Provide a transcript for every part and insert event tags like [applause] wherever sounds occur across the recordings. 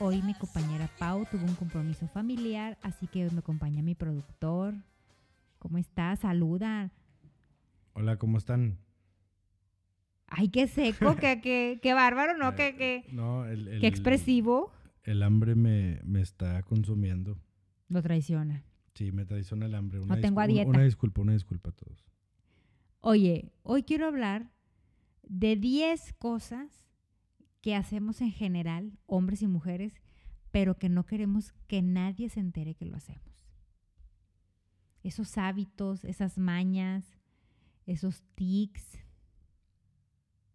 Hoy mi compañera Pau tuvo un compromiso familiar, así que me acompaña mi productor. ¿Cómo estás? Saluda. Hola, ¿cómo están? Ay, qué seco, qué, qué, qué bárbaro, ¿no? [laughs] qué, qué, Eh, no, el, el- qué expresivo. El hambre me, me está consumiendo. Lo traiciona. Sí, me traiciona el hambre. No tengo a dieta. Una disculpa, una disculpa a todos. Oye, hoy quiero hablar de 10 cosas que hacemos en general, hombres y mujeres, pero que no queremos que nadie se entere que lo hacemos. Esos hábitos, esas mañas, esos tics,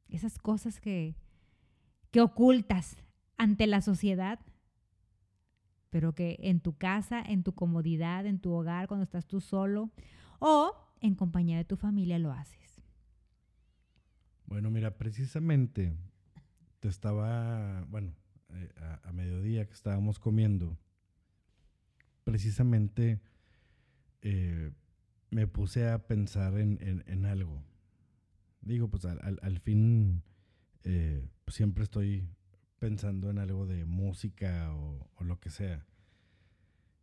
esas cosas que, que ocultas ante la sociedad, pero que en tu casa, en tu comodidad, en tu hogar, cuando estás tú solo o en compañía de tu familia lo haces. Bueno, mira, precisamente te estaba, bueno, eh, a, mediodía que estábamos comiendo, precisamente eh, me puse a pensar en, en- algo. Digo, pues al, al- al fin eh, siempre estoy pensando en algo de música o lo que sea.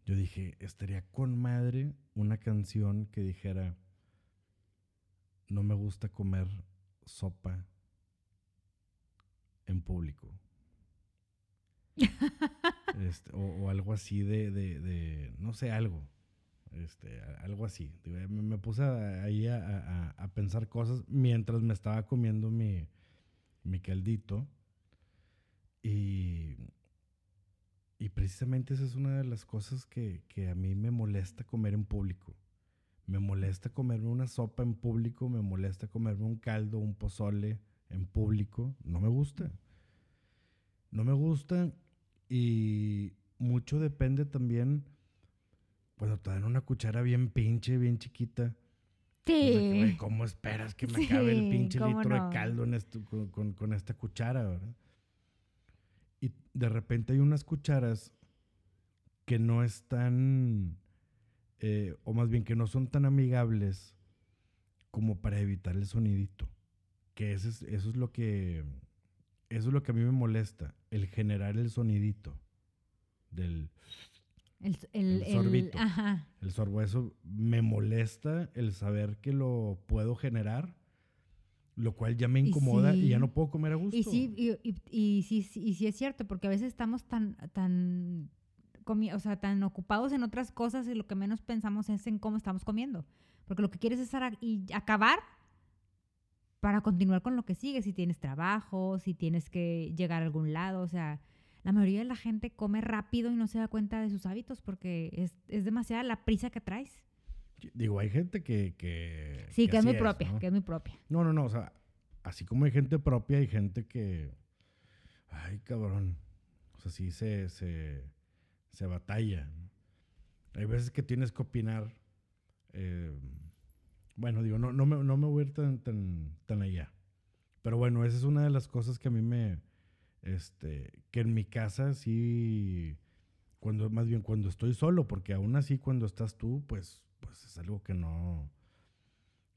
Yo dije, estaría con madre una canción que dijera, no me gusta comer sopa en público. [laughs] Este, o, o algo así de, de- de, no sé, algo. Este, algo así. Me, me puse ahí a, a- a pensar cosas mientras me estaba comiendo mi, mi caldito. Y, y precisamente esa es una de las cosas que, que a mí me molesta comer en público. Me molesta comerme una sopa en público, me molesta comerme un caldo, un pozole en público. No me gusta. No me gusta y mucho depende también cuando te dan una cuchara bien pinche, bien chiquita. pues que, güey, ¿Cómo esperas que me acabe el Sí, pinche litro no. de caldo en esto, con, con- con esta cuchara, verdad? Y de repente hay unas cucharas que no están, eh, o más bien que no son tan amigables como para evitar el sonidito. Que ese es- eso es lo que, eso es lo que a mí me molesta, el generar el sonidito del El, el, El sorbito. ajá. el sorbo. Eso me molesta el saber que lo puedo generar, lo cual ya me Y incomoda y, ya sí. no puedo comer a gusto. Y sí, y, y- sí, sí, y sí es cierto, porque a veces estamos tan, tan, o sea, tan ocupados en otras cosas y lo que menos pensamos es en cómo estamos comiendo. Porque lo que quieres es y acabar para continuar con lo que sigue, si tienes trabajo, si tienes que llegar a algún lado, o sea, la mayoría de la gente come rápido y no se da cuenta de sus hábitos porque es, es demasiada la prisa que traes. Digo, hay gente que... que Sí, que, es muy propia, ¿no? que es muy propia. No, no, no, o sea, así como hay gente propia, hay gente que... Ay, cabrón. O sea, sí se, se, se batalla. ¿no? Hay veces que tienes que opinar. eh, bueno, digo, no, no, me, no me voy a ir tan, tan, tan allá. Pero bueno, esa es una de las cosas que a mí me... Este, que en mi casa sí... Cuando, más bien cuando estoy solo, porque aún así cuando estás tú, pues, pues es algo que no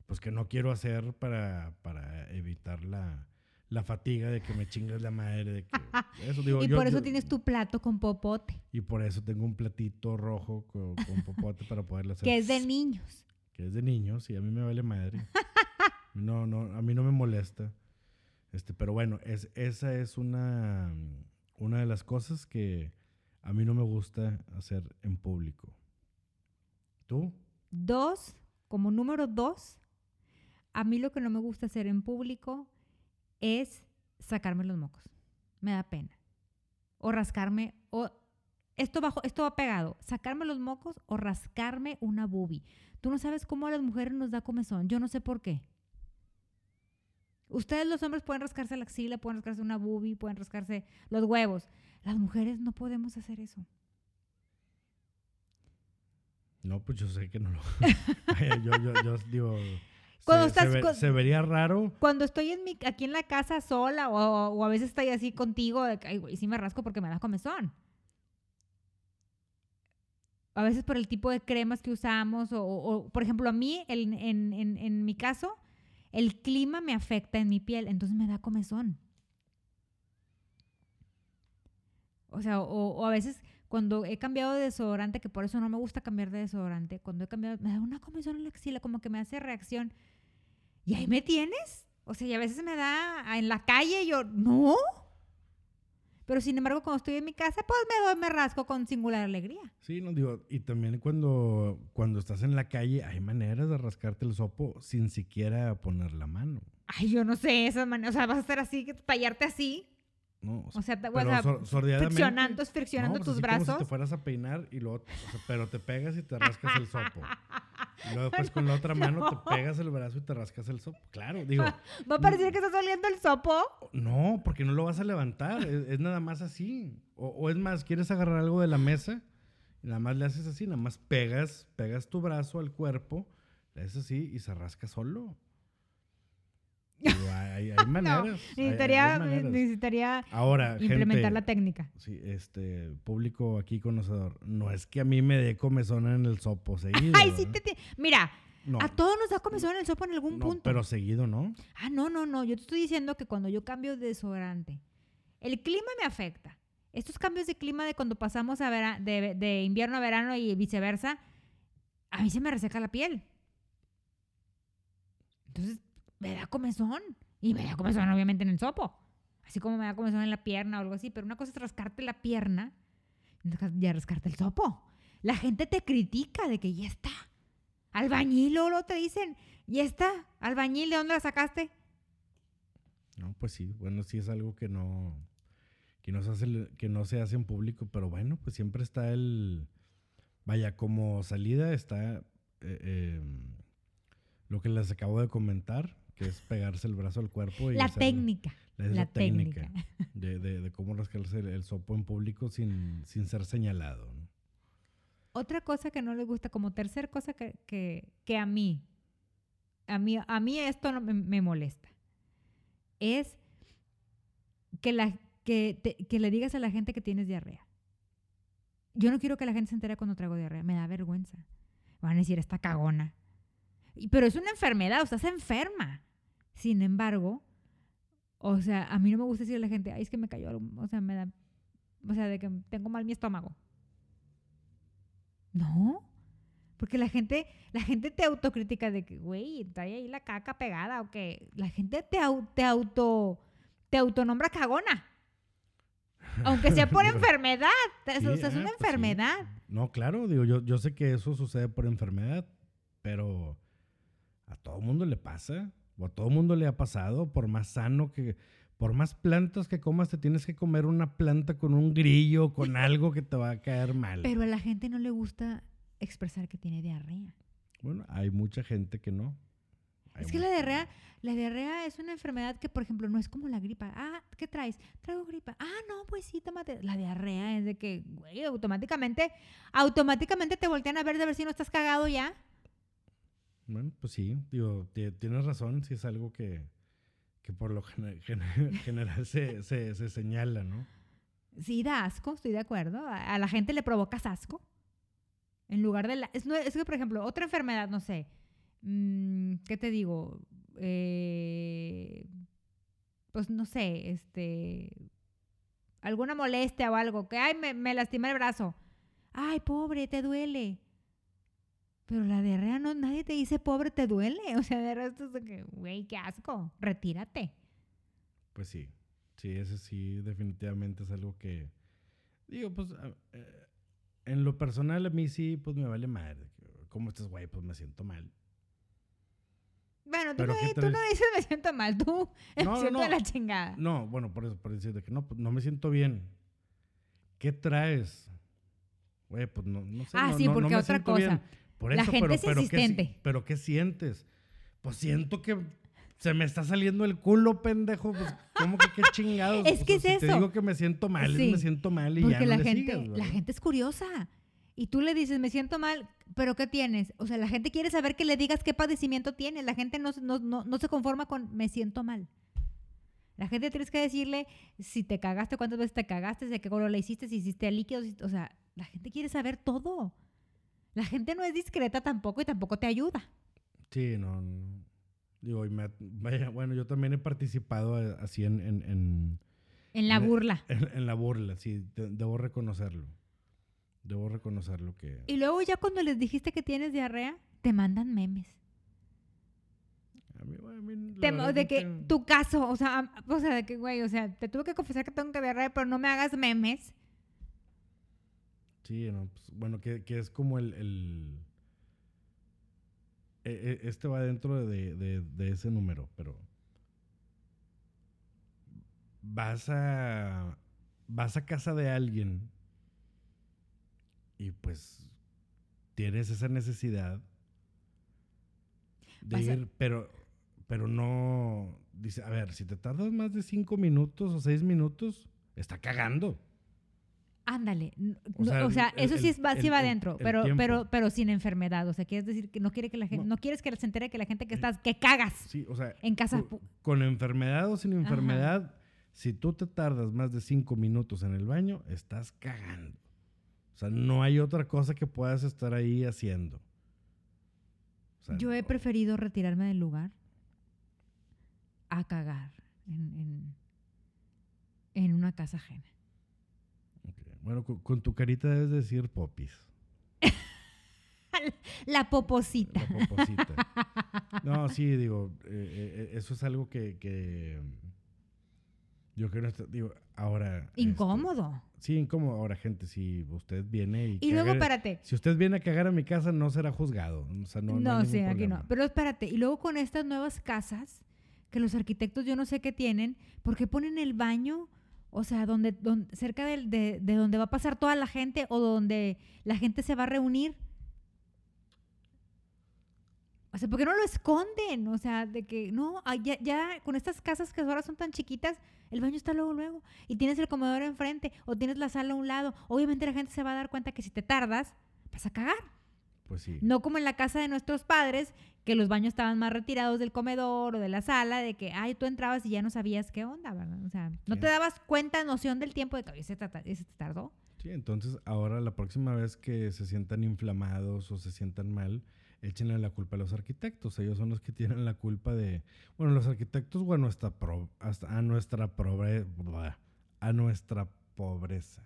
pues que no quiero hacer para, para evitar la, la fatiga de que me chingas la madre. De que, [laughs] eso digo, y yo- por eso yo- tienes tu plato con popote, Y por eso tengo un platito rojo con, con popote para poderle hacer. que es de niños. Que es de niños y a mí me vale madre. [laughs] No, no, a mí no me molesta. Este, pero bueno, es, esa es una, una de las cosas que a mí no me gusta hacer en público. ¿Tú? Dos, como número dos, a mí lo que no me gusta hacer en público es sacarme los mocos. Me da pena. O rascarme, o esto bajo, esto va pegado. Sacarme los mocos o rascarme una boobie. Tú no sabes cómo a las mujeres nos da comezón. Yo no sé por qué. Ustedes los hombres pueden rascarse la axila, pueden rascarse una boobie, pueden rascarse los huevos. Las mujeres no podemos hacer eso. No, pues yo sé que no lo. [laughs] yo, yo, yo digo. Cuando se, se estás ve- con- se vería raro. Cuando estoy en mi, aquí en la casa sola o, o a veces estoy así contigo, de que, ay, güey, sí me rasco porque me da comezón. A veces por el tipo de cremas que usamos o, por ejemplo, a mí, en, mi caso, el clima me afecta en mi piel, entonces me da comezón. O sea, o, o a veces cuando he cambiado de desodorante, que por eso no me gusta cambiar de desodorante, cuando he cambiado, me da una comezón en la axila, como que me hace reacción. ¿Y ahí me tienes? O sea, y a veces me da en la calle yo, no. Pero sin embargo, cuando estoy en mi casa, pues me doy, me rasco con singular alegría. Sí, no digo, y también cuando, cuando estás en la calle hay maneras de rascarte el sopo sin siquiera poner la mano. Ay, yo no sé, esas maneras, o sea, vas a estar así, tallarte así. No, O sea, te- o pero sea, sor- sordeadamente. friccionando, friccionando No, pues tus así como brazos. si te fueras a peinar y luego, o sea, pero te pegas y te rascas el sopo. Y luego después con la otra [laughs] mano te pegas el brazo y te rascas el sopo. Claro, digo, [laughs] Va a parecer que estás oliendo el sopo. no, porque no lo vas a levantar, es, es nada más así. O, o es más, quieres agarrar algo de la mesa y nada más le haces así, nada más pegas, pegas tu brazo al cuerpo, le haces así y se rasca solo. Hay, hay- [laughs] maneras. No, necesitaría, hay maneras. necesitaría Ahora, implementar gente, la técnica. Sí, este, público aquí conocedor. No es que a mí me dé comezón en el sopo seguido. Ay, sí ¿verdad? te, te- Mira, No, a todos nos da comezón en el sopo en algún no, punto. pero seguido, ¿no? Ah, no, no, no. Yo te estoy diciendo que cuando yo cambio de desodorante, el clima me afecta. Estos cambios de clima de cuando pasamos a vera- de, de invierno a verano y viceversa, a mí se me reseca la piel. Entonces, me da comezón. Y me da comezón, obviamente, en el sopo. Así como me da comezón en la pierna o algo así. Pero una cosa es rascarte la pierna y rascarte el sopo. La gente te critica de que ya está. Albañil, o lo te dicen, ya está. Albañil, ¿de dónde la sacaste? No, pues sí. Bueno, sí es algo que no, que no se hace, en público, pero bueno, pues siempre está el, vaya, como salida está eh, eh, lo que les acabo de comentar, que es pegarse el brazo al cuerpo y La hacer- técnica. la la técnica, técnica. de, de- de cómo rascarse el, el sopo en público sin, sin ser señalado. ¿no? Otra cosa que no les gusta, como tercer cosa que, que, que a mí, a mí, a mí esto no me, me molesta, es que, la, que, te- que le digas a la gente que tienes diarrea. Yo no quiero que la gente se entere cuando traigo diarrea, me da vergüenza. Van a decir, esta cagona. Pero es una enfermedad, o sea, estás enferma. Sin embargo, o sea, a mí no me gusta decirle a la gente, ay, es que me cayó algo, o sea, me da, o sea, de que tengo mal mi estómago. No, porque la gente, la gente te autocrítica de que, güey, trae ahí la caca pegada o que la gente te, au- te auto, te autonombra cagona. [laughs] Aunque sea por enfermedad, Sí, o sea, es ah, una pues sí. enfermedad. No, claro, digo, yo, yo sé que eso sucede por enfermedad, pero a todo mundo le pasa, o a todo mundo le ha pasado, por más sano que, por más plantas que comas, te tienes que comer una planta con un grillo, con [laughs] algo que te va a caer mal. Pero a la gente no le gusta expresar que tiene diarrea. bueno, hay mucha gente que no. Hay Es que la diarrea, la diarrea es una enfermedad que, por ejemplo, no es como la gripa. Ah, ¿qué traes? Traigo gripa. Ah, no, pues sí, tómate. La diarrea es de que, güey, automáticamente, automáticamente te voltean a ver de ver si no estás cagado ya. Bueno, pues sí, digo, ti- tienes razón, si es algo que, que por lo gener- gener- [laughs] general se, se, se señala, ¿no? Sí, da asco, estoy de acuerdo. A, la gente le provocas asco. En lugar de la... Es, es que, por ejemplo, otra enfermedad, no sé. mm, ¿Qué te digo? Eh, pues no sé, este... Alguna molestia o algo. Que, ay, me, me lastimé el brazo. Ay, pobre, te duele. Pero la diarrea no, nadie te dice pobre, te duele. [laughs] O sea, de resto es que, güey, qué asco. Retírate. Pues sí, sí, ese sí definitivamente es algo que, digo, pues, eh, en lo personal a mí sí, pues me vale madre. ¿Cómo estás, güey? Pues me siento mal. Bueno, tú, no, ¿qué di- tú no dices me siento mal, tú [laughs] me No, no, siento de la chingada. No, bueno, por eso, por decirte que no, pues no me siento bien. ¿Qué traes? Güey, pues no, no sé. Ah, no- sí, porque otra bien. Por la eso, gente pero, es pero ¿qué pero ¿qué sientes? Pues siento que se me está saliendo el culo, pendejo. Pues, ¿cómo que qué chingados? [laughs] Es O que sea, es si eso. te digo que me siento mal, Sí, me siento mal y ya Porque no la le gente, sigas, la gente es curiosa. Y tú le dices, me siento mal, pero ¿qué tienes? O sea, la gente quiere saber que le digas qué padecimiento tienes. La gente no, se- no, no, no se conforma con me siento mal. La gente tienes que decirle si te cagaste, cuántas veces te cagaste, de qué color le hiciste, si hiciste líquidos. O sea, la gente quiere saber todo. La gente no es discreta tampoco y tampoco te ayuda. Sí, no, no. Digo, y me vaya, bueno, yo también he participado eh, así en, en, en, En la Ne- burla. En, la burla, sí, de- debo reconocerlo. Debo reconocerlo que... Y luego ya cuando les dijiste que tienes diarrea, te mandan memes. A mí, a mí, Te- de es que tu caso, o sea, o sea, de que, güey, o sea, te tuve que confesar que tengo que diarrea, pero no me hagas memes. Sí, no, pues, bueno, que, que es como el... el- e- e- este va dentro de, de- de ese número, pero... Vas a... Vas a casa de alguien y pues tienes esa necesidad de Vas a- ir, pero, pero no... Dice, a ver, si te tardas más de cinco minutos o seis minutos, está cagando. Ándale. O no- sea, O sea, el- eso sí, es, va, sí va adentro, pero, tiempo. pero, pero sin enfermedad. O sea, quieres decir que no quiere que la gente, No. no, quieres que se entere que la gente que estás, que cagas Sí, o sea, en casa. cu- con enfermedad o sin enfermedad, si tú te tardas más de cinco minutos en el baño, estás cagando. O sea, no hay otra cosa que puedas estar ahí haciendo. O sea, Yo he no- preferido retirarme del lugar a cagar en, en, en una casa ajena. Bueno, con, con tu carita debes decir popis. [laughs] La poposita. La poposita. No, sí, digo, eh, eh, eso es algo que, que yo creo, que digo, ahora... este, Incómodo. sí, incómodo. Ahora, gente, si usted viene y... Y luego, espérate. Si usted viene a cagar a mi casa, no será juzgado. O sea, no, No, no sí, aquí no. Pero espérate, y luego con estas nuevas casas, que los arquitectos yo no sé qué tienen, ¿por qué ponen el baño? O sea, donde, donde cerca del- de, de donde va a pasar toda la gente o donde la gente se va a reunir. O sea, ¿por qué no lo esconden? O sea, de que no, ah, ya, ya con estas casas que ahora son tan chiquitas, el baño está luego, luego. Y tienes el comedor enfrente o tienes la sala a un lado. Obviamente la gente se va a dar cuenta que si te tardas, vas a cagar. Pues sí. No como en la casa de nuestros padres, que los baños estaban más retirados del comedor o de la sala, de que, ay, tú entrabas y ya no sabías qué onda, ¿verdad? O sea, no Sí. te dabas cuenta, noción del tiempo de que "Oye, ese te, tardó. Sí, entonces ahora la próxima vez que se sientan inflamados o se sientan mal, échenle la culpa a los arquitectos. Ellos son los que tienen la culpa de, bueno, los arquitectos o a nuestra, pro- hasta a nuestra pobre, a nuestra pobreza.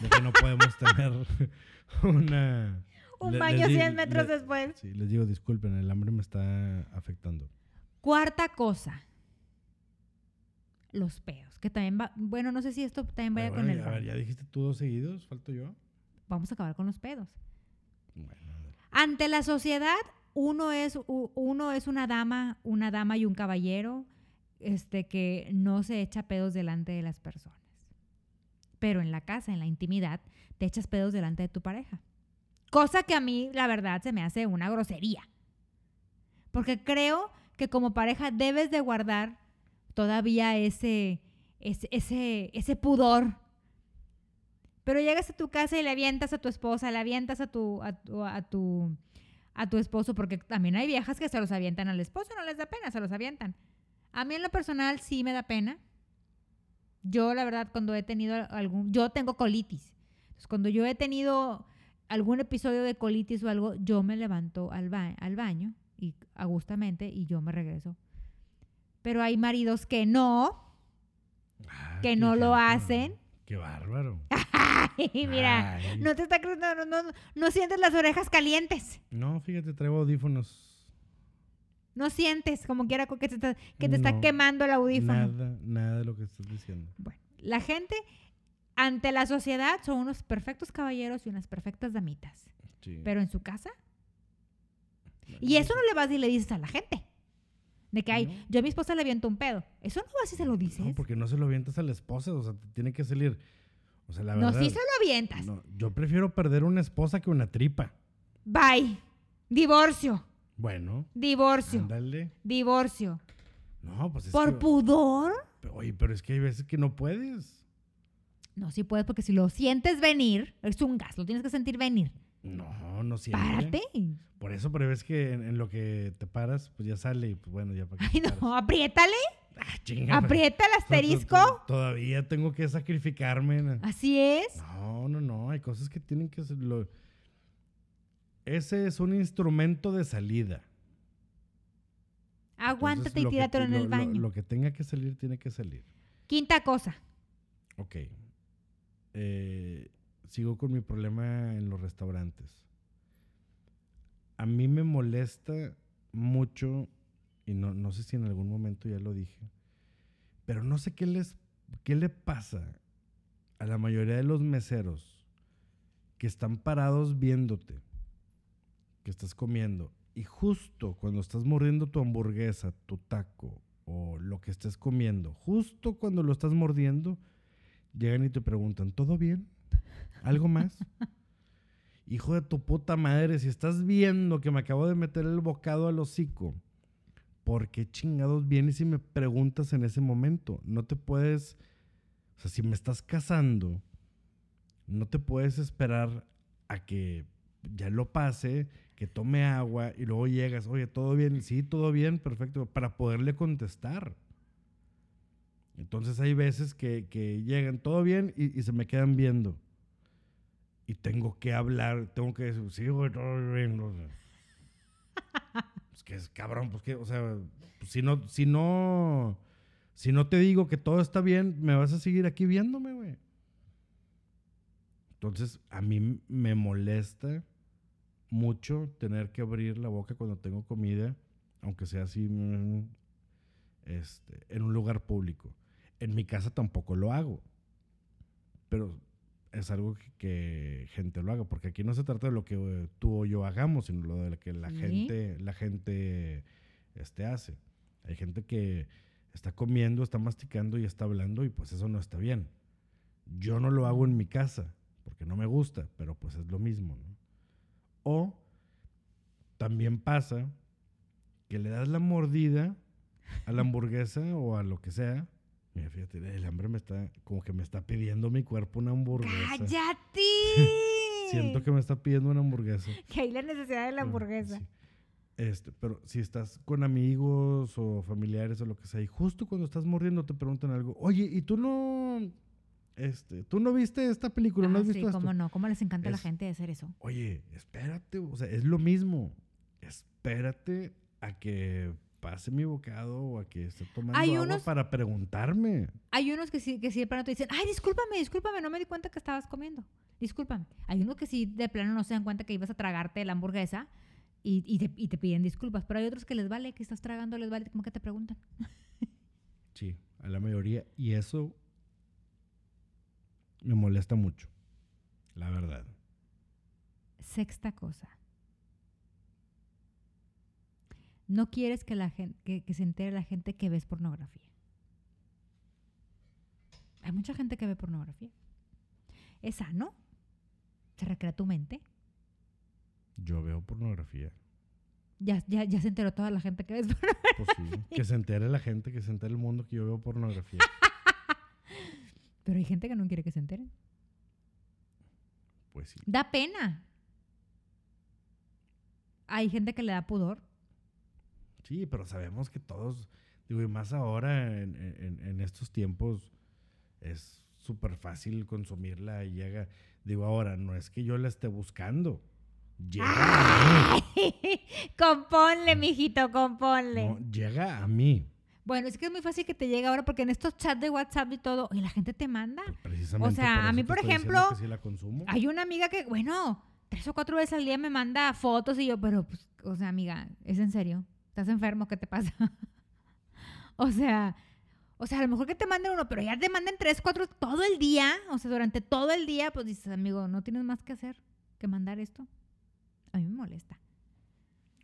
De que no podemos [laughs] tener una... Un le- baño les di- 100 metros después. Sí, les digo, disculpen, el hambre me está afectando. Cuarta cosa. Los pedos, que también va, bueno, no sé si esto también vaya con el a ver, baño. ya dijiste tú dos seguidos, falto yo. Vamos a acabar con los pedos. Bueno. Ante la sociedad, uno es, uno es una dama, una dama y un caballero, este, que no se echa pedos delante de las personas. Pero en la casa, en la intimidad, te echas pedos delante de tu pareja. Cosa que a mí, la verdad, se me hace una grosería. Porque creo que como pareja debes de guardar todavía ese, ese, ese, ese pudor. Pero llegas a tu casa y le avientas a tu esposa, le avientas a tu, a tu, a tu, a tu esposo, porque también hay viejas que se los avientan al esposo, no les da pena, se los avientan. A mí en lo personal sí me da pena. Yo, la verdad, cuando he tenido algún, yo tengo colitis. Entonces, cuando yo he tenido algún episodio de colitis o algo, yo me levanto al, ba- al baño y agustamente y yo me regreso. Pero hay maridos que no, Ah, que no lo hacen. Qué bárbaro. [laughs] y mira, Ay. no te está no, no, no, no sientes las orejas calientes. No, fíjate, traigo audífonos. No sientes como quiera que te está, que te está quemando el audífono. Nada, nada de lo que estás diciendo. Bueno, la gente ante la sociedad son unos perfectos caballeros y unas perfectas damitas. Sí. Pero en su casa. Y eso no le vas y le dices a la gente. De que, ay, No. yo a mi esposa le aviento un pedo. Eso no vas y se lo dices. No, porque no se lo avientas a la esposa, o sea, te tiene que salir. O sea, la No, verdad. sí se lo avientas. no, yo prefiero perder una esposa que una tripa. Bye. Divorcio. Bueno, Divorcio. ándale. Divorcio. No, pues es ¿Por que- pudor? Oye, pero es que hay veces que no puedes. No, sí puedes, porque si lo sientes venir, es un gas, lo tienes que sentir venir. No, no siempre. Párate. Por eso, pero ves que en, en lo que te paras, pues ya sale y pues bueno, ya para Ay, paras. no, apriétale. Ah, chinga, Aprieta el [laughs] asterisco. Todavía tengo que sacrificarme. Así es. No, no, no. Hay cosas que tienen que ser. lo- Ese es un instrumento de salida. Aguántate Entonces, y que tíratelo te- en el lo- baño. Lo, que tenga que salir, tiene que salir. Quinta cosa. Ok. Eh, sigo con mi problema en los restaurantes. A mí me molesta mucho, y no, no sé si en algún momento ya lo dije, pero no sé qué les qué le pasa a la mayoría de los meseros que están parados viéndote, que estás comiendo, y justo cuando estás mordiendo tu hamburguesa, tu taco o lo que estés comiendo, justo cuando lo estás mordiendo, llegan y te preguntan, ¿todo bien? ¿Algo más? [laughs] Hijo de tu puta madre, si estás viendo que me acabo de meter el bocado al hocico, ¿por qué chingados vienes y me preguntas en ese momento? No te puedes, o sea, si me estás casando, no te puedes esperar a que ya lo pase, que tome agua y luego llegas, oye, ¿todo bien? Sí, todo bien, perfecto, para poderle contestar. Entonces hay veces que, que llegan, todo bien, y, y, se me quedan viendo. Y tengo que hablar, tengo que decir, sí, güey, todo bien. No sé. pues [laughs] que es cabrón, pues que, o sea, pues si no, si no, si no te digo que todo está bien, me vas a seguir aquí viéndome, güey. Entonces, a mí me molesta mucho tener que abrir la boca cuando tengo comida, aunque sea así mm, este, en un lugar público. En mi casa tampoco lo hago, pero es algo que, que, gente lo haga, porque aquí no se trata de lo que uh, tú o yo hagamos, sino lo de lo que la Sí. gente, la gente este, hace. Hay gente que está comiendo, está masticando y está hablando y pues eso no está bien. Yo no lo hago en mi casa porque no me gusta, pero pues es lo mismo, ¿no? O también pasa que le das la mordida a la hamburguesa o a lo que sea. Mira, fíjate, el hambre me está, como que me está pidiendo mi cuerpo una hamburguesa. ¡Cállate! [laughs] Siento que me está pidiendo una hamburguesa. [laughs] que hay la necesidad de la hamburguesa. sí. Este, pero si estás con amigos o familiares o lo que sea, y justo cuando estás mordiendo te preguntan algo, oye, ¿y tú no, este, tú no viste esta película? ¿No Ah, has sí, visto esto? cómo no, cómo les encanta a la gente hacer eso. Oye, espérate, o sea, es lo mismo. Espérate a que pase mi bocado o a que esté tomando Hay agua unos- para preguntarme. Hay unos que sí, que sí de plano te dicen, ay, discúlpame, discúlpame, no me di cuenta que estabas comiendo. Discúlpame. Hay unos que sí de plano no se dan cuenta que ibas a tragarte la hamburguesa y, y te, y te piden disculpas. Pero hay otros que les vale, que estás tragando, les vale, como que te preguntan. [laughs] Sí, a la mayoría. Y eso me molesta mucho, la verdad. Sexta cosa. No quieres que, la gente, que, que se entere la gente que ves pornografía. Hay mucha gente que ve pornografía. Es sano. Se recrea tu mente. Yo veo pornografía. Ya, ya, ya se enteró toda la gente que ves [laughs] pornografía. Pues sí, que se entere la gente, que se entere el mundo que yo veo pornografía. [laughs] Pero hay gente que no quiere que se enteren. Pues sí. Da pena. Hay gente que le da pudor. Sí, pero sabemos que todos, digo, y más ahora en, en- en estos tiempos es súper fácil consumirla y llega, digo, ahora no es que yo la esté buscando, llega a mí, [laughs] componle, mijito, componle. no, llega a mí, Bueno, es que es muy fácil que te llegue ahora porque en estos chats de WhatsApp y todo, y la gente te manda. Pues precisamente. sea, por a mí, por ejemplo, que sí la consumo. Hay una amiga que, bueno, tres o cuatro veces al día me manda fotos y yo, pero, pues, o sea, amiga, ¿es en serio? ¿Estás enfermo? ¿Qué te pasa? [laughs] o sea, o sea, a lo mejor que te manden uno, pero ya te manden tres, cuatro todo el día, o sea, durante todo el día, pues dices, amigo, no tienes más que hacer que mandar esto. A mí me molesta.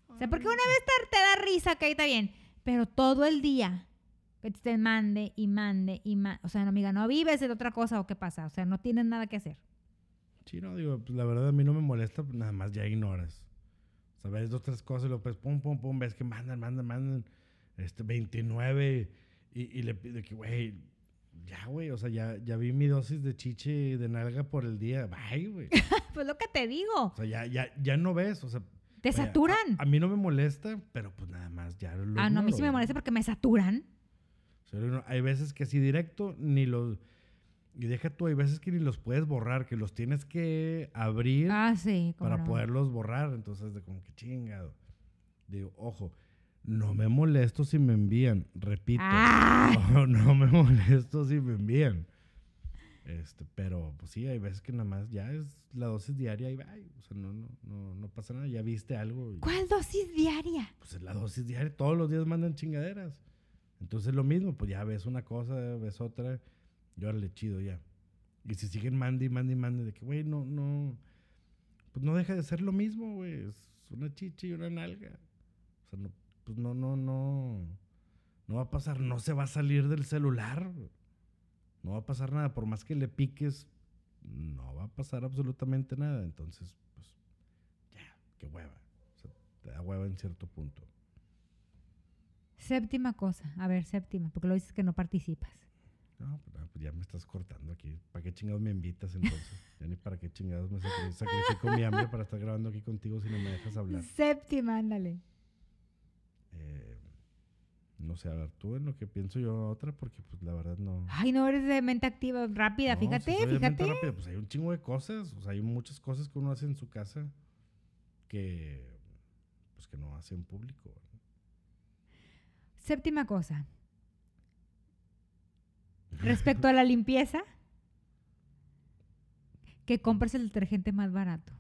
O sea, porque una vez te, te da risa, que ahí está bien, pero todo el día que te mande y mande y mande, o sea, no, amiga, no vives de otra cosa o qué pasa, o sea, no tienes nada que hacer. Sí, no, digo, pues la verdad a mí no me molesta, pues, nada más ya ignoras. Sea, ves dos, tres cosas y luego pues pum, pum, pum, ves que mandan, mandan, mandan, este, 29 y, y le pide que, güey, ya, güey, o sea, ya, ya vi mi dosis de chiche y de nalga por el día, bye, güey. [laughs] Pues lo que te digo, O sea, ya, ya, ya no ves, o sea. te vaya, saturan. A, a mí no me molesta, pero pues nada más, ya lo Ah, no, a mí sí me molesta porque me saturan. O sea, lo hay veces que así directo ni los... Y deja tú, hay veces que ni los puedes borrar, que los tienes que abrir Ah, sí, para no. poderlos borrar. Entonces, de como que chingado. Digo, ojo, no me molesto si me envían, repito. Ah. [laughs] No, no me molesto si me envían. Este, pero pues sí, hay veces que nada más ya es la dosis diaria y va, o sea, no, no, no, no pasa nada, ya viste algo. y- ¿Cuál dosis diaria? pues es la dosis diaria, todos los días mandan chingaderas. Entonces lo mismo, pues ya ves una cosa, ves otra, y órale, chido ya. Y si siguen mande y mande y mande de que, güey, no, no, pues no deja de ser lo mismo, güey, es una chicha y una nalga. O sea, no, pues no, no, no, no va a pasar, no se va a salir del celular. No va a pasar nada, por más que le piques, no va a pasar absolutamente nada. Entonces, pues, ya, qué hueva. O sea, te da hueva en cierto punto. Séptima cosa. A ver, séptima, porque lo dices que no participas. No, pues, ah, pues ya me estás cortando aquí. ¿Para qué chingados me invitas entonces? [laughs] ya ni para qué chingados me sacri- sacrifico mi hambre para estar grabando aquí contigo si no me dejas hablar. Séptima, ándale. Eh, no sé, a ver, tú en lo que pienso yo otra, porque pues la verdad no. Ay, no eres de mente activa, rápida, No, fíjate, soy de mente fíjate. rápida, Pues hay un chingo de cosas, o sea, hay muchas cosas que uno hace en su casa que pues que no hace en público. ¿verdad? Séptima cosa. Respecto a la limpieza, que compres el detergente más barato.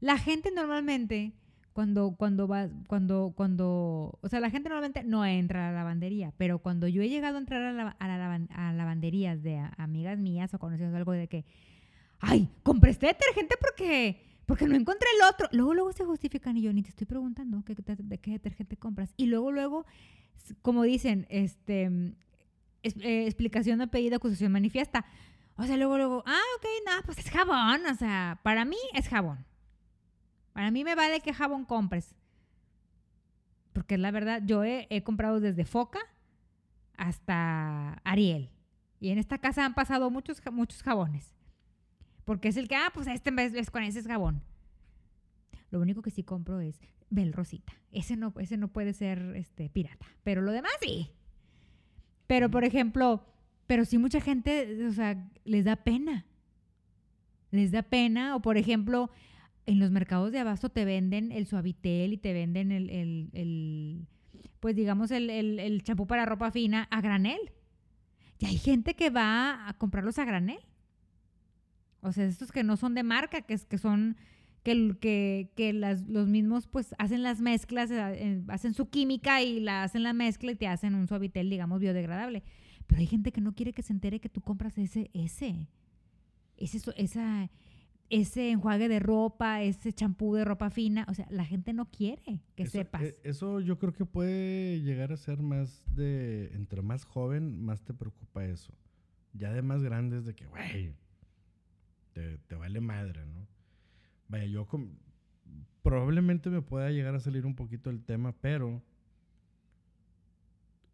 La gente normalmente, cuando, cuando va, cuando, cuando, o sea, la gente normalmente no entra a la lavandería, pero cuando yo he llegado a entrar a, la, a, la lavan- a lavanderías de amigas mías o conocidos algo de que, ay, compré este detergente porque, porque no encontré el otro. Luego, luego se justifican y yo ni te estoy preguntando de, qué detergente compras. Y luego, luego, como dicen, este, es- eh, explicación de apellido, acusación manifiesta. O sea, luego, luego, ah, ok, no, pues es jabón. O sea, para mí es jabón. Para mí me vale qué jabón compres. Porque la verdad, yo he, he comprado desde Foca hasta Ariel. Y en esta casa han pasado muchos, muchos jabones. Porque es el que, ah, pues este mes es con ese es jabón. Lo único que sí compro es Bel Rosita. Ese no, ese no puede ser este, pirata. Pero lo demás sí. Pero, por ejemplo, pero sí mucha gente, o sea, les da pena. Les da pena. O, por ejemplo, en los mercados de abasto te venden el suavitel y te venden el, el- el, pues digamos, el, el, el champú para ropa fina a granel. Y hay gente que va a comprarlos a granel. O sea, estos que no son de marca, que, es, que son, que, el- que, que las, los mismos pues hacen las mezclas, eh, hacen su química y la hacen la mezcla y te hacen un suavitel, digamos, biodegradable. Pero hay gente que no quiere que se entere que tú compras ese, ese, ese, esa, ese enjuague de ropa, ese champú de ropa fina. O sea, la gente no quiere que Eso, sepas. eh, eso yo creo que puede llegar a ser más de. Entre más joven, más te preocupa eso. Ya de más grande es de que, güey, te, te vale madre, ¿no? Vaya, yo probablemente me pueda llegar a salir un poquito el tema, pero.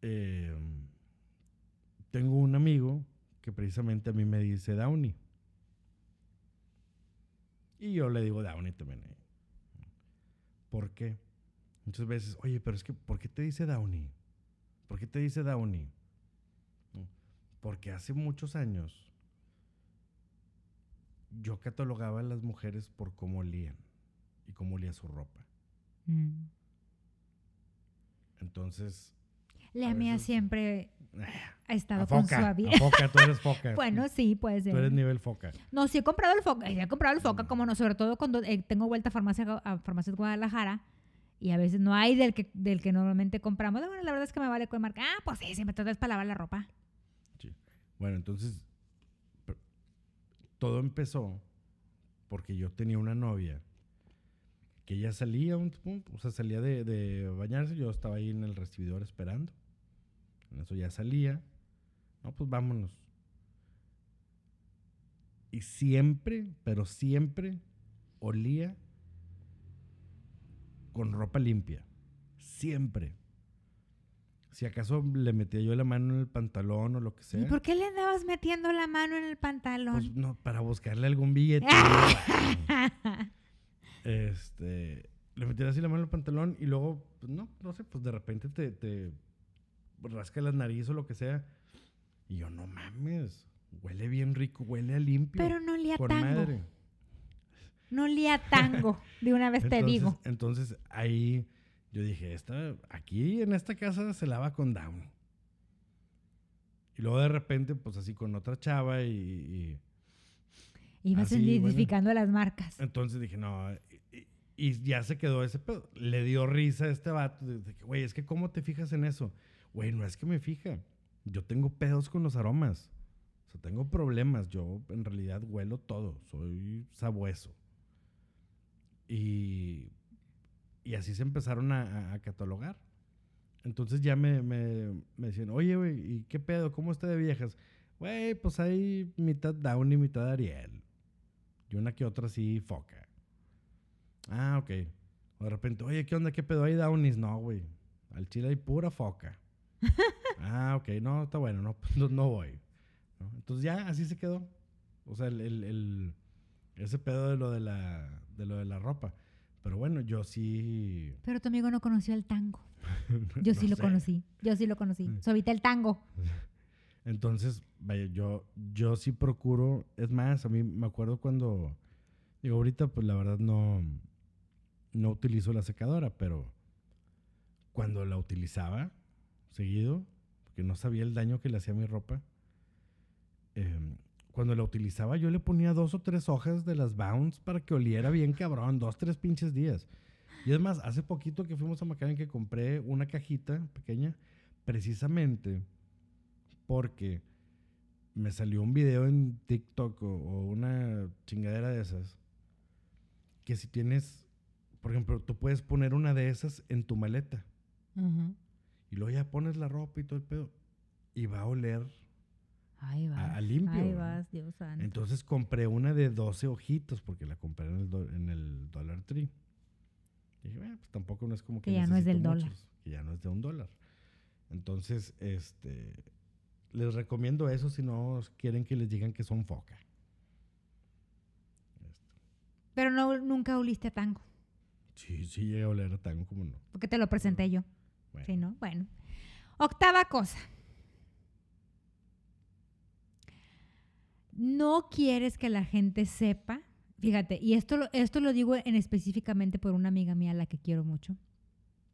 eh, tengo un amigo que precisamente a mí me dice Downey. Y yo le digo Downey también. eh. ¿Por qué? Muchas veces, oye, pero es que, ¿por qué te dice Downey? ¿Por qué te dice Downey? Porque hace muchos años yo catalogaba a las mujeres por cómo olían y cómo olía su ropa. Mm. Entonces, La mía veces- siempre eh, ha estado con foca, foca, tú eres foca. [laughs] Bueno, sí, puede ser. Tú eres nivel foca. No, sí he comprado el foca, sí he comprado el foca, Mm. como no, sobre todo cuando eh, tengo vuelta a farmacia a farmacias Guadalajara y a veces no hay del que del que normalmente compramos. Bueno, la verdad es que me vale con marca. Ah, pues sí, siempre es para lavar la ropa. Bueno, entonces, todo empezó porque yo tenía una novia que ella salía, un- o sea, salía de, de bañarse, yo estaba ahí en el recibidor esperando. En eso ya salía. No, pues vámonos. Y siempre, pero siempre olía con ropa limpia. Siempre. Si acaso le metía yo la mano en el pantalón o lo que sea. ¿Y por qué le andabas metiendo la mano en el pantalón? Pues no, para buscarle algún billete. [laughs] este, le metí así la mano en el pantalón y luego, pues no, no sé, pues de repente te, te rasca la nariz o lo que sea. Y yo, no mames, huele bien rico, huele a limpio. Pero no olía con tango. madre. No olía tango, de una vez te digo. entonces ahí yo dije, esta, aquí en esta casa se lava con Downey. Y luego de repente, pues así con otra chava y... y- Ibas Así, bueno. identificando las marcas. entonces dije, no, y, y- ya se quedó ese pedo. Le dio risa a este vato. que, Güey, es que ¿cómo te fijas en eso? Güey, no es que me fija. Yo tengo pedos con los aromas. O sea, tengo problemas. Yo en realidad huelo todo. Soy sabueso. Y, y así se empezaron a, a- catalogar. Entonces ya me, me, me decían, oye, güey, ¿y qué pedo? ¿Cómo está de viejas? Güey, pues hay mitad Down y mitad Ariel. Y una que otra así foca. Ah, ok. O de repente, oye, ¿qué onda? ¿Qué pedo? ¿Hay Downies? No, güey. Al chile hay pura foca. [laughs] ah, ok. No, está bueno. No, pues, no, no voy. ¿no? Entonces ya así se quedó. O sea, el, el- el- ese pedo de lo de, la, de lo de la ropa. Pero bueno, yo sí... Pero tu amigo no conoció el tango. [laughs] Yo sí lo sé. conocí. Yo sí lo conocí. Mm. Suavita el tango. [laughs] Entonces, vaya, yo, yo sí procuro, es más, a mí me acuerdo cuando, digo, ahorita pues la verdad no, no utilizo la secadora, pero cuando la utilizaba seguido, porque no sabía el daño que le hacía a mi ropa, em, cuando la utilizaba yo le ponía dos o tres hojas de las Bounce para que oliera bien cabrón, dos, tres pinches días. Y es más, hace poquito que fuimos a McAllen que compré una cajita pequeña, precisamente porque me salió un video en TikTok o, o una chingadera de esas que si tienes, por ejemplo, tú puedes poner una de esas en tu maleta y luego ya pones la ropa y todo el pedo y va a oler. Ahí vas. a limpio, Ahí vas, Dios santo. Entonces compré una de 12 ojitos porque la compré en el, do- en el Dollar Tree. Y dije, bueno, pues tampoco no es como que, Que ya no es del dólar. que ya no es de un dólar. Entonces, este, les recomiendo eso si no quieren que les digan que son foca. Pero no, nunca oliste a tango. Sí, sí llega a oler a tango, como no. Porque te lo presenté yo. Bueno, Sí, ¿no? Bueno. Octava cosa. No quieres que la gente sepa. Fíjate, y esto lo, esto lo digo en específicamente por una amiga mía a la que quiero mucho.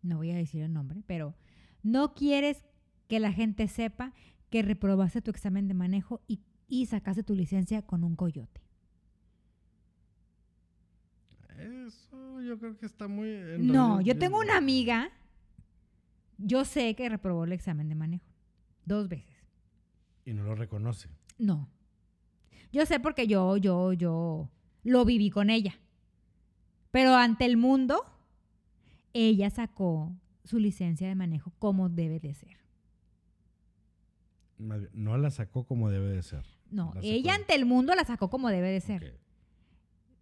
No voy a decir el nombre, pero no quieres que la gente sepa que reprobaste tu examen de manejo y, y sacaste tu licencia con un coyote. Eso yo creo que está muy... No, yo tengo una amiga, yo sé que reprobó el examen de manejo. Dos veces. Y no lo reconoce. No. Yo sé porque yo, yo, yo lo viví con ella. Pero ante el mundo, ella sacó su licencia de manejo como debe de ser. No la sacó como debe de ser. No, La ella ante el mundo la sacó como debe de ser.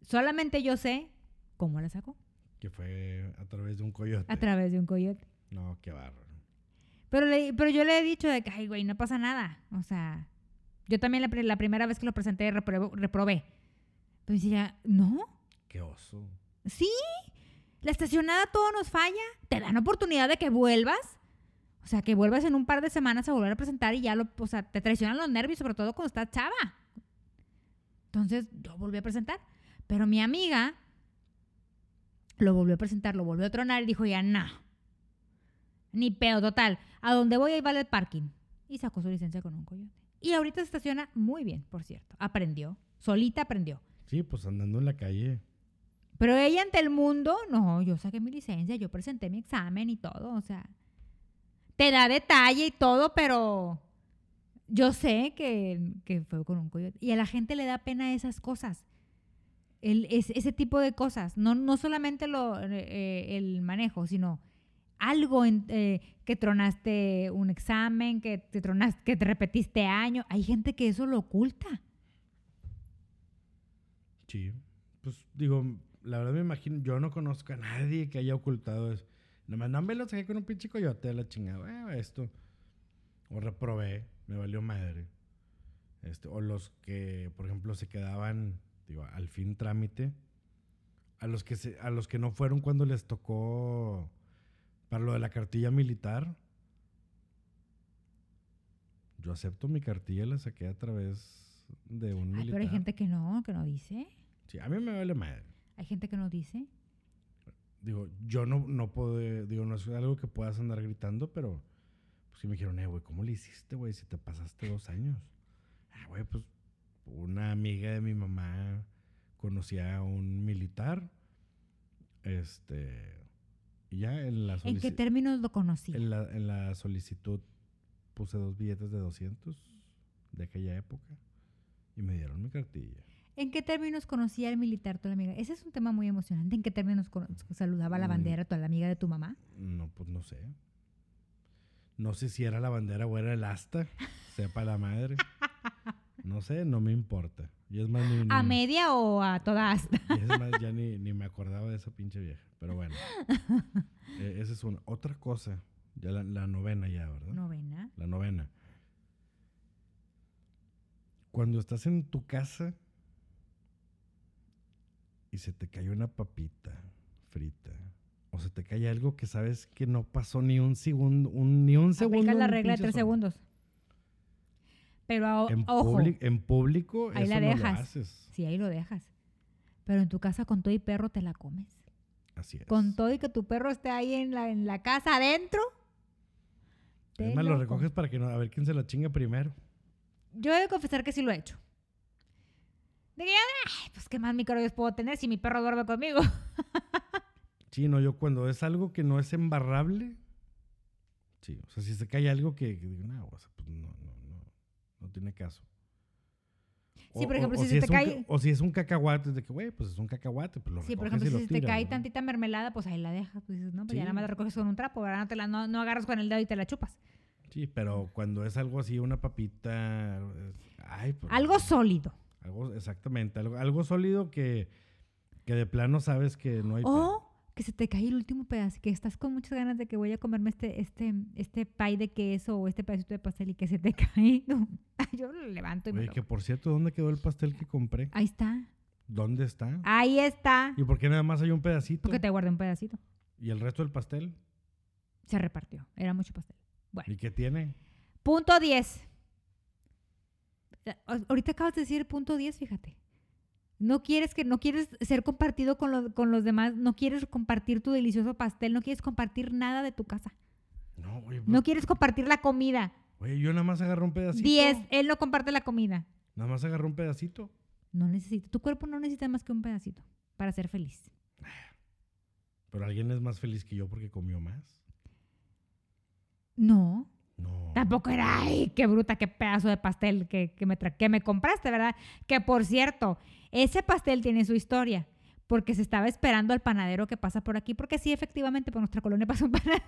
Solamente yo sé cómo la sacó. Que fue a través de un coyote. A través de un coyote. no, qué bárbaro. Pero, le- pero yo le he dicho de que, ay, güey, no pasa nada. O sea, yo también la, la primera vez que lo presenté reprobé. reprobé. Pero decía, no, Qué oso. Sí, la estacionada todo nos falla. Te dan oportunidad de que vuelvas. O sea, que vuelvas en un par de semanas a volver a presentar y ya lo, o sea, te traicionan los nervios, sobre todo cuando estás chava. Entonces, yo volví a presentar. Pero mi amiga lo volvió a presentar, lo volvió a tronar y dijo ya, no. Ni pedo, total. A donde voy ahí vale el parking. Y sacó su licencia con un coyote. Y ahorita se estaciona muy bien, por cierto. Aprendió. Solita aprendió. Sí, pues andando en la calle. Pero ella ante el mundo, no, yo saqué mi licencia, yo presenté mi examen y todo, o sea, te da detalle y todo, pero yo sé que, que fue con un coyote. Y a la gente le da pena esas cosas, el, es- ese tipo de cosas, no, no solamente lo, eh, el manejo, sino algo en- eh, que tronaste un examen, que te tronaste, que te repetiste año. Hay gente que eso lo oculta. Sí. Pues digo, la verdad me imagino, yo no conozco a nadie que haya ocultado eso. Nomás no me lo saqué con un pinche coyote a la chingada. Esto. O reprobé, me valió madre. Este, o los que, por ejemplo, se quedaban, digo, al fin trámite. A los que a los que no fueron cuando les tocó para lo de la cartilla militar. Yo acepto mi cartilla, la saqué a través de un Ay, militar. pero hay gente que no, que no dice. Sí, a mí me vale madre. Hay gente que no dice. Digo, yo no, no puedo, digo, no es algo que puedas andar gritando, pero Pues sí me dijeron, eh, güey, ¿cómo le hiciste, güey, si te pasaste dos años? Ah, güey, pues una amiga de mi mamá conocía a un militar. Este. Ya en la ¿En qué términos lo conocí? En la, en la solicitud puse dos billetes de 200 de aquella época y me dieron mi cartilla. ¿En qué términos conocía al militar tu amiga? Ese es un tema muy emocionante. ¿En qué términos saludaba la Mm. bandera tu la amiga de tu mamá? No, pues no sé. No sé si era la bandera o era el asta. Sepa la madre. [laughs] No sé, no me importa. Y es más, ni, ¿A media o a toda asta? [laughs] y es más, ya ni, ni me acordaba de esa pinche vieja. Pero bueno. [laughs] Eh, esa es una. Otra cosa. Ya la, la novena ya, ¿verdad? Novena. La novena. Cuando estás en tu casa y se te cae una papita frita o se te cae algo que sabes que no pasó ni un segundo, un, ni un segundo. Aplica la regla de tres segundos. Pero a- En, ojo, publi- en público Ahí eso la no lo dejas. haces. sí, ahí lo dejas. Pero en tu casa con todo y perro te la comes. Así es. Con todo y que tu perro esté ahí en la, en la casa adentro. te es más, lo lo recoges para que no, a ver quién se la chinga primero. Yo he de confesar que sí lo he hecho. Ya, ay, pues qué más microbios puedo tener si mi perro duerme conmigo. [laughs] Sí, no, yo cuando es algo que no es embarrable, sí, o sea, si se cae algo que, que digo, no, o sea, pues no, no, no, no tiene caso. Sí, por ejemplo, si se te un cae- o si es un cacahuate, es de que, güey, pues es un cacahuate, pues lo Sí, por ejemplo, si se te cae ¿no? tantita mermelada, pues ahí la dejas. Pues dices, no, pues ya nada más la recoges con un trapo, ¿verdad? No, te la, no, no agarras con el dedo y te la chupas. Sí, pero cuando es algo así, una papita, ay, pues, Algo sólido. algo, exactamente, algo, algo sólido que, que de plano sabes que no hay... O que se te cae el último pedazo, que estás con muchas ganas de que voy a comerme este, este, este pie de queso o este pedacito de pastel y que se te [laughs] cae. No. [laughs] Yo lo levanto y me Oye, lo- que por cierto, ¿dónde quedó el pastel que compré? Ahí está. ¿Dónde está? Ahí está. ¿Y por qué nada más hay un pedacito? Porque te guardé un pedacito. ¿Y el resto del pastel? Se repartió. Era mucho pastel. Bueno. ¿Y qué tiene? Punto 10. Eh, Ahorita acabas de decir punto 10, fíjate. No quieres que no quieres ser compartido con, lo- con los demás, no quieres compartir tu delicioso pastel, no quieres compartir nada de tu casa. No, güey. No pues, quieres compartir la comida. Oye, yo nada más agarré un pedacito. 10, él no comparte la comida. Nada más agarré un pedacito. No necesita, tu cuerpo no necesita más que un pedacito para ser feliz. Pero alguien es más feliz que yo porque comió más. Tampoco era, ay, qué bruta, qué pedazo de pastel que, que me, tra- que me compraste, ¿verdad? Que por cierto, ese pastel tiene su historia, porque se estaba esperando al panadero que pasa por aquí, porque sí, efectivamente, por nuestra colonia [laughs] pasa un panadero.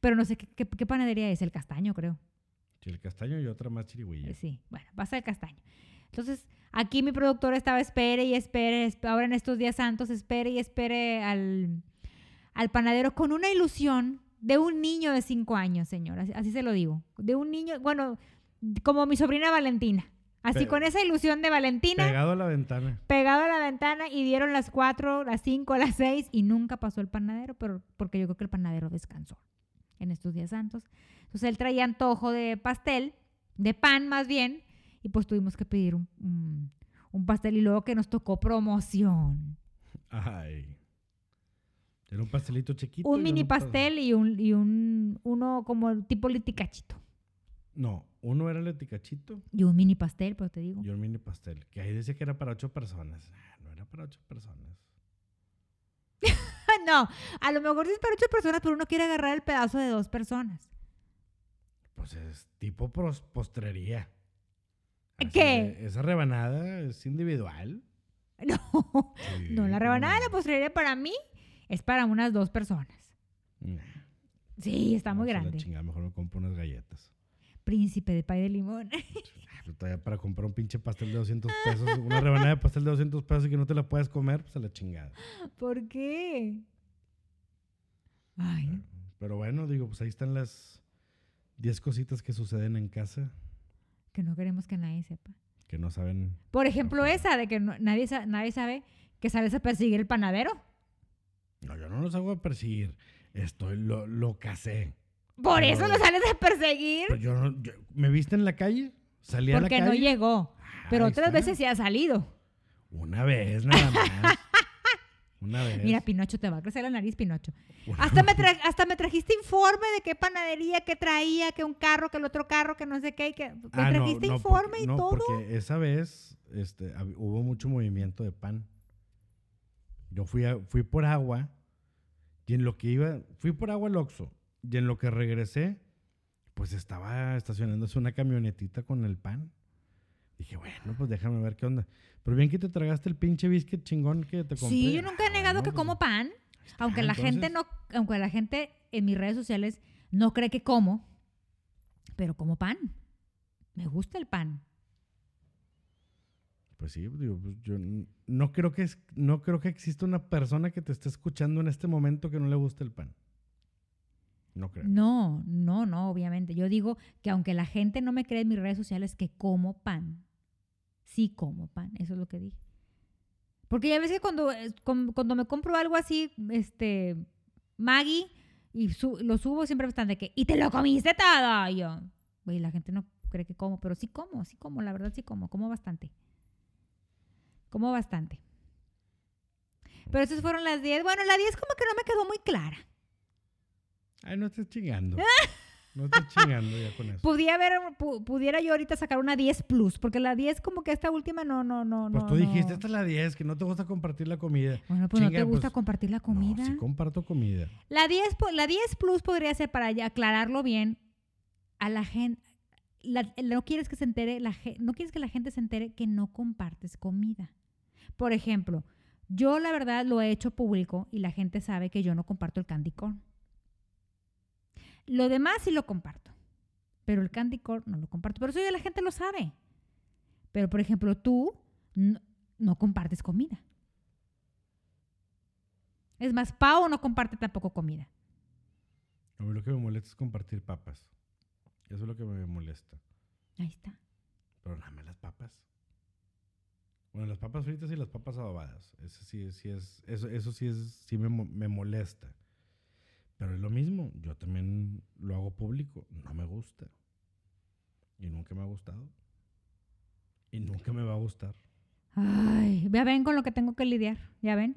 Pero no sé qué, qué- qué panadería es, el castaño, creo. Sí, el castaño y otra más chirigüilla. Sí, bueno, pasa el castaño. Entonces, aquí mi productor estaba espere y espere, esp- ahora en estos días santos, espere y espere al, al panadero con una ilusión de un niño de cinco años, señor, así, así se lo digo. De un niño, bueno, como mi sobrina Valentina. Así Pe- con esa ilusión de Valentina, Pegado a la ventana. pegado a la ventana y dieron las cuatro, las cinco, las seis y nunca pasó el panadero, pero porque yo creo que el panadero descansó en estos días santos. Entonces él traía antojo de pastel, de pan más bien, y pues tuvimos que pedir un, un- un pastel y luego que nos tocó promoción. Ay. Era un pastelito chiquito. Un mini pastel y un, y un uno como tipo liticachito. No, uno era el eticachito Y un mini pastel, pues te digo. y un mini pastel. Que ahí decía que era para ocho personas. Ah, no era para ocho personas. [laughs] no, a lo mejor sí es para ocho personas, pero uno quiere agarrar el pedazo de dos personas. Pues es tipo postrería. Así ¿Qué? Esa rebanada es individual. [laughs] No, Sí, no, la rebanada de la postrería para mí es para unas dos personas. Nah, Sí, está muy la grande. chingada, mejor me compro unas galletas. Príncipe de pay de limón. [laughs] Ah, pero todavía para comprar un pinche pastel de 200 pesos, una rebanada de pastel de 200 pesos y que no te la puedas comer, pues a la chingada. ¿Por qué? Ay, Pero bueno, digo, pues ahí están las 10 cositas que suceden en casa que no queremos que nadie sepa. que no saben. Por ejemplo, esa de que no- nadie, nadie sabe que sales a perseguir el panadero. No, yo no los hago a perseguir. Estoy, lo, lo casé. Por Pero- eso lo sales a perseguir. Pero yo no, yo- ¿Me viste en la calle? Salí a la Porque calle. no llegó. Pero Ahí otras está. veces sí ha salido. Una vez nada más. [laughs] Una vez. Mira, Pinocho, te va a crecer la nariz, Pinocho. Hasta me, tra- hasta me trajiste informe de qué panadería, qué traía, que un carro, que el otro carro, que no sé qué. Que... Me Ah, no, trajiste no, informe porque- y no, todo. porque esa vez este, hab- hubo mucho movimiento de pan. Yo fui, a- fui por agua y en lo que iba, fui por agua al Oxxo y en lo que regresé, pues estaba estacionándose una camionetita con el pan. Dije, bueno, pues déjame ver qué onda. Pero bien que te tragaste el pinche biscuit chingón que te compré. Sí, yo nunca he Ah, negado bueno, que pues, como pan. Aunque la gente no, aunque la gente en mis redes sociales no cree que como, pero como pan. Me gusta el pan. Pues sí, pues yo no creo que no creo que exista una persona que te esté escuchando en este momento que no le guste el pan. No creo. No, no, no, obviamente. Yo digo que aunque la gente no me cree en mis redes sociales que como pan, sí como pan. Eso es lo que dije. Porque ya ves que cuando, eh, cuando me compro algo así, este, Maggie, y su- lo subo, siempre están de que, y te lo comiste todo. Yo, güey, la gente no cree que como, pero sí como, sí como, la verdad sí como, como bastante. Como bastante. Pero esas fueron las 10. Bueno, la 10 como que no me quedó muy clara. Ay, no estés chingando. [laughs] No estés chingando ya con eso. Pudiera, haber, pu- pudiera yo ahorita sacar una 10 plus, porque la 10 como que esta última no, no, no, Pues no. tú dijiste, esta es la 10, que no te gusta compartir la comida. Bueno, pues no te gusta pues, compartir la comida. No, sí comparto comida. La 10, po- la 10 plus podría ser para aclararlo bien a la gente. No quieres que se entere, la, no quieres que la gente se entere que no compartes comida. Por ejemplo, yo la verdad lo he hecho público y la gente sabe que yo no comparto el candy corn. Lo demás sí lo comparto, pero el candy corn no lo comparto. Pero eso ya la gente lo sabe. Pero por ejemplo, tú no, no compartes comida. Es más, Pau no comparte tampoco comida. A mí lo que me molesta es compartir papas. Eso es lo que me molesta. Ahí está. Pero nada más las papas. Bueno, las papas fritas y las papas adobadas. Eso sí, sí es, eso, eso sí es, sí me, me molesta. Pero es lo mismo. Yo también lo hago público. No me gusta. Y nunca me ha gustado. Y nunca me va a gustar. Ay, ya ven con lo que tengo que lidiar, ya ven.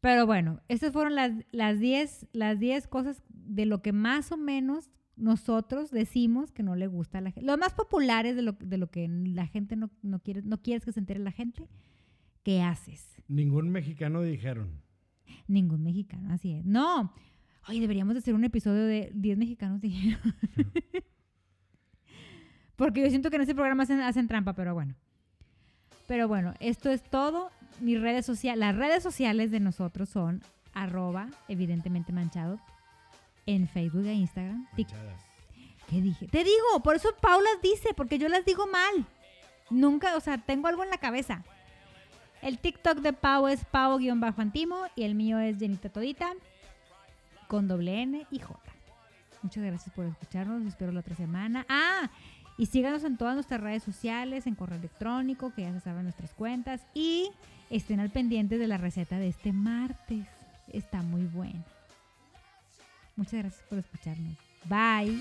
Pero bueno, estas fueron las las 10 las 10 cosas de lo que más o menos nosotros decimos que no le gusta a la gente. Los más populares de lo, de lo que la gente no, no quiere, no quieres que se entere la gente, ¿qué haces? Ningún mexicano dijeron. Ningún mexicano, así es. No, oye, deberíamos hacer un episodio de 10 mexicanos dijeron. [laughs] Porque yo siento que en ese programa hacen, hacen trampa, pero bueno. Pero bueno, esto es todo. Mis redes sociales, las redes sociales de nosotros son arroba, evidentemente manchado, en Facebook e Instagram. Manchadas. ¿Qué dije? Te digo, por eso Paula dice, porque yo las digo mal. Nunca, o sea, tengo algo en la cabeza. El TikTok de Pau es Pau-Antimo y el mío es Jenita Todita con doble N y J. Muchas gracias por escucharnos, los espero la otra semana. Ah, y síganos en todas nuestras redes sociales, en correo electrónico, que ya se saben nuestras cuentas. Y estén al pendiente de la receta de este martes. Está muy buena. Muchas gracias por escucharnos. Bye.